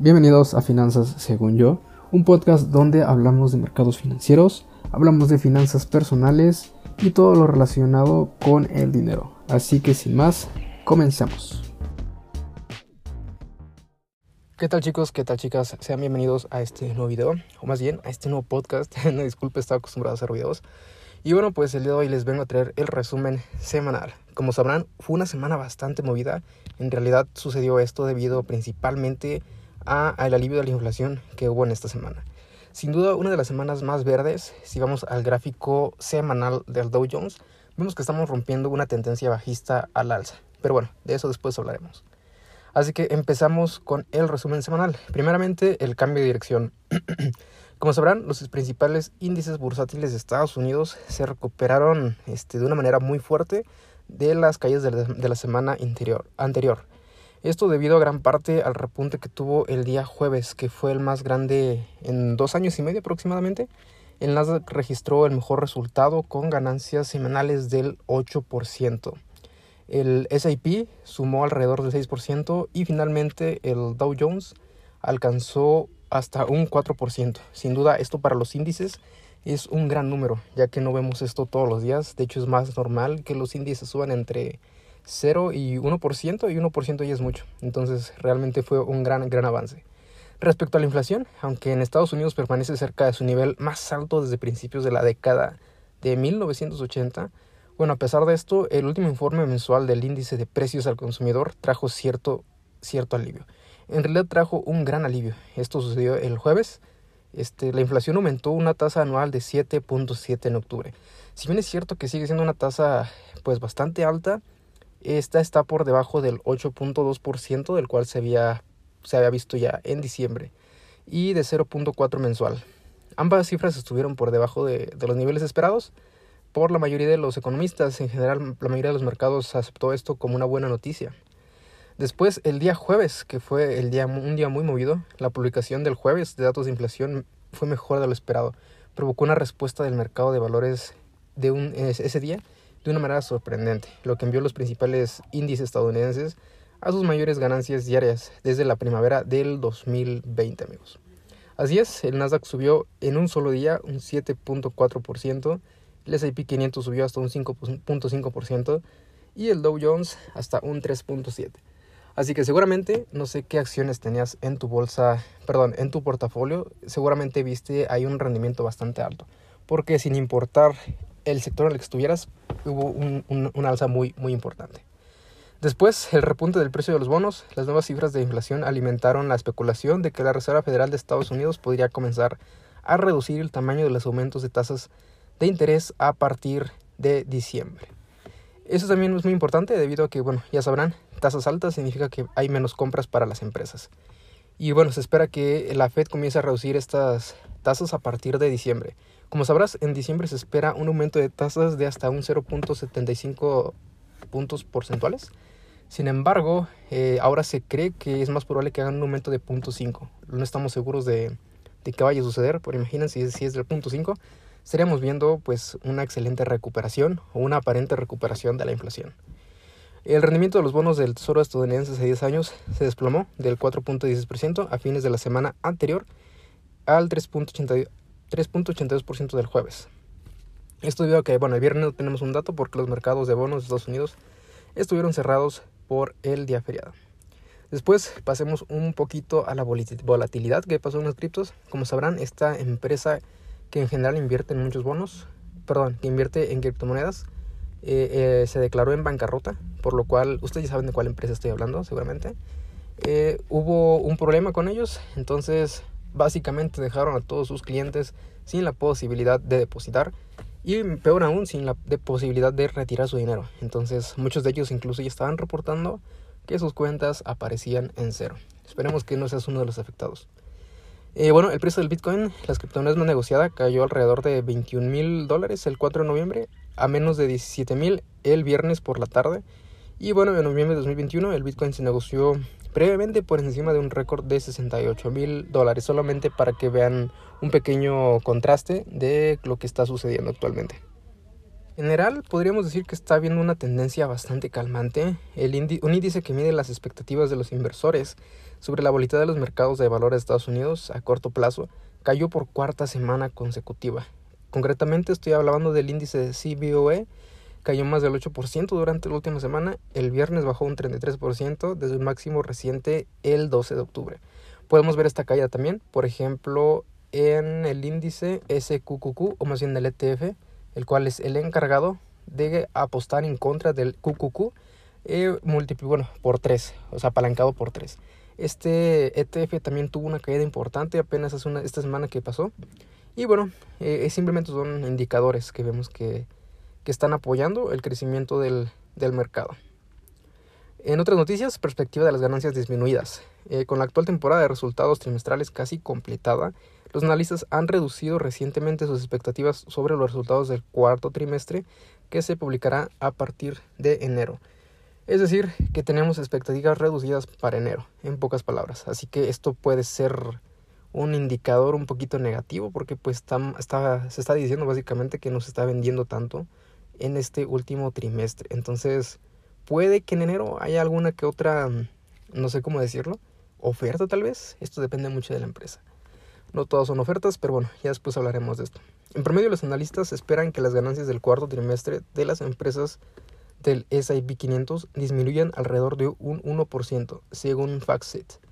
Bienvenidos a Finanzas según yo, un podcast donde hablamos de mercados financieros, hablamos de finanzas personales y todo lo relacionado con el dinero. Así que sin más, comencemos. ¿Qué tal chicos? ¿Qué tal chicas? Sean bienvenidos a este nuevo video, o más bien a este nuevo podcast. no disculpe, estaba acostumbrado a hacer videos. Y bueno, pues el día de hoy les vengo a traer el resumen semanal. Como sabrán, fue una semana bastante movida. En realidad sucedió esto debido principalmente al alivio de la inflación que hubo en esta semana. Sin duda, una de las semanas más verdes, si vamos al gráfico semanal del Dow Jones, vemos que estamos rompiendo una tendencia bajista al alza. Pero bueno, de eso después hablaremos. Así que empezamos con el resumen semanal. Primeramente, el cambio de dirección. Como sabrán, los principales índices bursátiles de Estados Unidos se recuperaron este, de una manera muy fuerte de las caídas de la, de la semana interior, anterior. Esto debido a gran parte al repunte que tuvo el día jueves, que fue el más grande en dos años y medio aproximadamente. El Nasdaq registró el mejor resultado con ganancias semanales del 8%. El SIP sumó alrededor del 6% y finalmente el Dow Jones alcanzó hasta un 4%. Sin duda esto para los índices es un gran número, ya que no vemos esto todos los días. De hecho es más normal que los índices suban entre 0 y 1% y 1% ya es mucho. Entonces realmente fue un gran, gran avance. Respecto a la inflación, aunque en Estados Unidos permanece cerca de su nivel más alto desde principios de la década de 1980, bueno, a pesar de esto, el último informe mensual del índice de precios al consumidor trajo cierto, cierto alivio. En realidad trajo un gran alivio. Esto sucedió el jueves. Este, la inflación aumentó una tasa anual de 7.7 en octubre. Si bien es cierto que sigue siendo una tasa pues bastante alta, esta está por debajo del 8.2% del cual se había, se había visto ya en diciembre y de 0.4 mensual. Ambas cifras estuvieron por debajo de, de, los niveles esperados por la mayoría de los economistas. En general, la mayoría de los mercados aceptó esto como una buena noticia. Después, el día jueves, que fue el día, un día muy movido, la publicación del jueves de datos de inflación fue mejor de lo esperado. Provocó una respuesta del mercado de valores de un, ese día de una manera sorprendente, lo que envió los principales índices estadounidenses a sus mayores ganancias diarias desde la primavera del 2020, amigos. Así es, el Nasdaq subió en un solo día un 7.4%, el S&P 500 subió hasta un 5.5% y el Dow Jones hasta un 3.7%. Así que seguramente, no sé qué acciones tenías en tu bolsa, perdón, en tu portafolio, seguramente viste hay un rendimiento bastante alto, porque sin importar el sector en el que estuvieras, hubo un, alza muy, muy importante. Después, el repunte del precio de los bonos, las nuevas cifras de inflación alimentaron la especulación de que la Reserva Federal de Estados Unidos podría comenzar a reducir el tamaño de los aumentos de tasas de interés a partir de diciembre. Eso también es muy importante debido a que, bueno, ya sabrán, tasas altas significa que hay menos compras para las empresas. Y bueno, se espera que la Fed comience a reducir estas tasas a partir de diciembre. Como sabrás, en diciembre se espera un aumento de tasas de hasta un 0.75 puntos porcentuales. Sin embargo, eh, ahora se cree que es más probable que hagan un aumento de 0.5. No estamos seguros de, de que vaya a suceder, pero imaginen si, si es del 0.5, estaríamos viendo pues una excelente recuperación o una aparente recuperación de la inflación. El rendimiento de los bonos del Tesoro estadounidense hace 10 años se desplomó del 4.16% a fines de la semana anterior al 3.82%. 3.82% del jueves. Esto debido a que, bueno, el viernes no tenemos un dato porque los mercados de bonos de Estados Unidos estuvieron cerrados por el día feriado. Después pasemos un poquito a la volatilidad que pasó en los criptos. Como sabrán, esta empresa que en general invierte en muchos bonos, perdón, invierte en criptomonedas, eh, eh, se declaró en bancarrota, por lo cual ustedes ya saben de cuál empresa estoy hablando, seguramente. Eh, hubo un problema con ellos, entonces básicamente dejaron a todos sus clientes sin la posibilidad de depositar y peor aún sin la posibilidad de retirar su dinero. Entonces muchos de ellos incluso ya estaban reportando que sus cuentas aparecían en cero. Esperemos que no seas uno de los afectados. Bueno, el precio del Bitcoin, las criptomonedas más negociada, cayó alrededor de 21 mil dólares el 4 de noviembre a menos de 17 mil el viernes por la tarde. Y bueno, en noviembre de 2021 el Bitcoin se negoció brevemente por encima de un récord de 68 mil dólares, solamente para que vean un pequeño contraste de lo que está sucediendo actualmente. En general, podríamos decir que está habiendo una tendencia bastante calmante. El un índice que mide las expectativas de los inversores sobre la volatilidad de los mercados de valores de Estados Unidos a corto plazo cayó por cuarta semana consecutiva. Concretamente estoy hablando del índice de CBOE, cayó más del 8% durante la última semana, el viernes bajó un 33% desde un máximo reciente el 12 de octubre. Podemos ver esta caída también, por ejemplo, en el índice SQQQ, o más bien el ETF, el cual es el encargado de apostar en contra del QQQ, eh, bueno, por 3, o sea, apalancado por 3. Este ETF también tuvo una caída importante apenas hace una, esta semana que pasó. Y bueno, eh, simplemente son indicadores que vemos que, que están apoyando el crecimiento del, del, mercado. En otras noticias, perspectiva de las ganancias disminuidas. Eh, con la actual temporada de resultados trimestrales casi completada, los analistas han reducido recientemente sus expectativas sobre los resultados del cuarto trimestre que se publicará a partir de enero. Es decir, que tenemos expectativas reducidas para enero, en pocas palabras. Así que esto puede ser un indicador un poquito negativo porque pues está, se está diciendo básicamente que no se está vendiendo tanto en este último trimestre. Entonces, puede que en enero haya alguna que otra, no sé cómo decirlo, oferta tal vez. Esto depende mucho de la empresa. No todas son ofertas, pero bueno, ya después hablaremos de esto. En promedio, los analistas esperan que las ganancias del cuarto trimestre de las empresas del S&P 500 disminuyen alrededor de un 1%, según FactSet.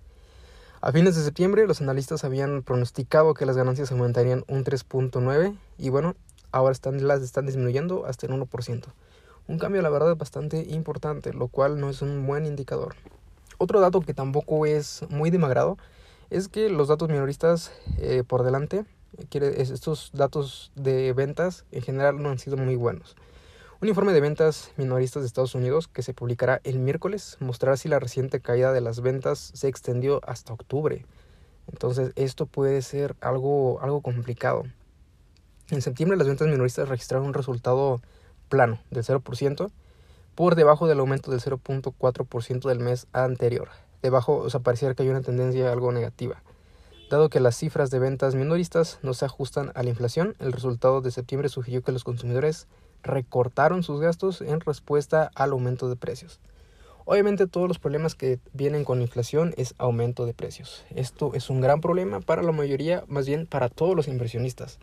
A fines de septiembre, los analistas habían pronosticado que las ganancias aumentarían un 3.9 y bueno, ahora están, las están disminuyendo hasta el 1%. Un cambio, la verdad, bastante importante, lo cual no es un buen indicador. Otro dato que tampoco es muy demagrado es que los datos minoristas eh, por delante, estos datos de ventas en general no han sido muy buenos. Un informe de ventas minoristas de Estados Unidos que se publicará el miércoles mostrará si la reciente caída de las ventas se extendió hasta octubre. Entonces esto puede ser algo, algo complicado. En septiembre las ventas minoristas registraron un resultado plano del 0%, por debajo del aumento del 0.4% del mes anterior. Debajo, o sea, pareciera que hay una tendencia algo negativa. Dado que las cifras de ventas minoristas no se ajustan a la inflación, el resultado de septiembre sugirió que los consumidores recortaron sus gastos en respuesta al aumento de precios. Obviamente todos los problemas que vienen con inflación es aumento de precios. Esto es un gran problema para la mayoría, más bien para todos los inversionistas.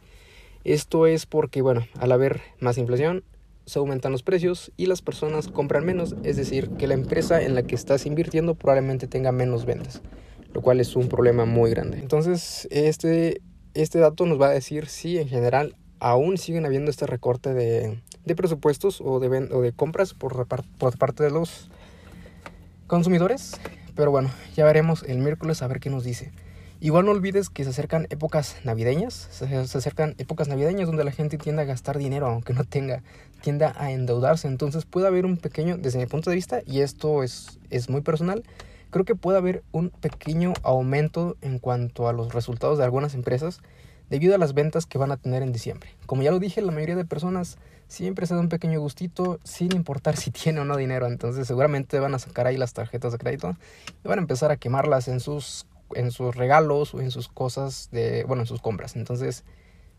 Esto es porque, bueno, al haber más inflación, se aumentan los precios y las personas compran menos, es decir, que la empresa en la que estás invirtiendo probablemente tenga menos ventas, lo cual es un problema muy grande. Entonces, este, este dato nos va a decir si en general aún siguen habiendo este recorte de, de presupuestos o de, o de compras por, por parte de los consumidores. Pero bueno, ya veremos el miércoles a ver qué nos dice. Igual no olvides que se acercan épocas navideñas, se, acercan épocas navideñas donde la gente tiende a gastar dinero aunque no tenga, tienda a endeudarse. Entonces puede haber un pequeño, desde mi punto de vista, y esto es, es muy personal, creo que puede haber un pequeño aumento en cuanto a los resultados de algunas empresas debido a las ventas que van a tener en diciembre. Como ya lo dije, la mayoría de personas siempre se da un pequeño gustito sin importar si tiene o no dinero. Entonces seguramente van a sacar ahí las tarjetas de crédito y van a empezar a quemarlas en sus, en sus regalos o en sus cosas de, bueno, en sus compras. Entonces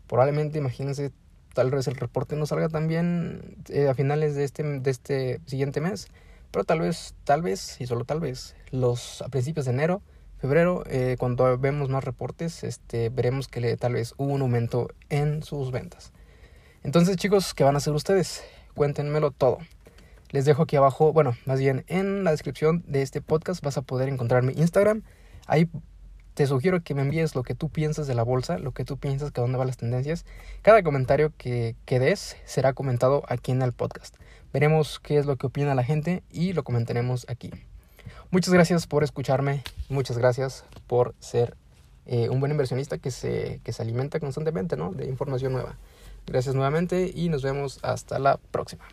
probablemente, imagínense, tal vez el reporte no salga también eh, a finales de este, de este siguiente mes. Pero tal vez, tal vez, y solo tal vez, los a principios de enero febrero, eh, cuando vemos más reportes, este, veremos que le, tal vez hubo un aumento en sus ventas. Entonces, chicos, ¿qué van a hacer ustedes? Cuéntenmelo todo. Les dejo aquí abajo, bueno, más bien en la descripción de este podcast vas a poder encontrar mi Instagram. Ahí te sugiero que me envíes lo que tú piensas de la bolsa, lo que tú piensas que dónde van las tendencias. Cada comentario que, que des será comentado aquí en el podcast. Veremos qué es lo que opina la gente y lo comentaremos aquí. Muchas gracias por escucharme, muchas gracias por ser eh, un buen inversionista que se, que se alimenta constantemente ¿no? de información nueva. Gracias nuevamente y nos vemos hasta la próxima.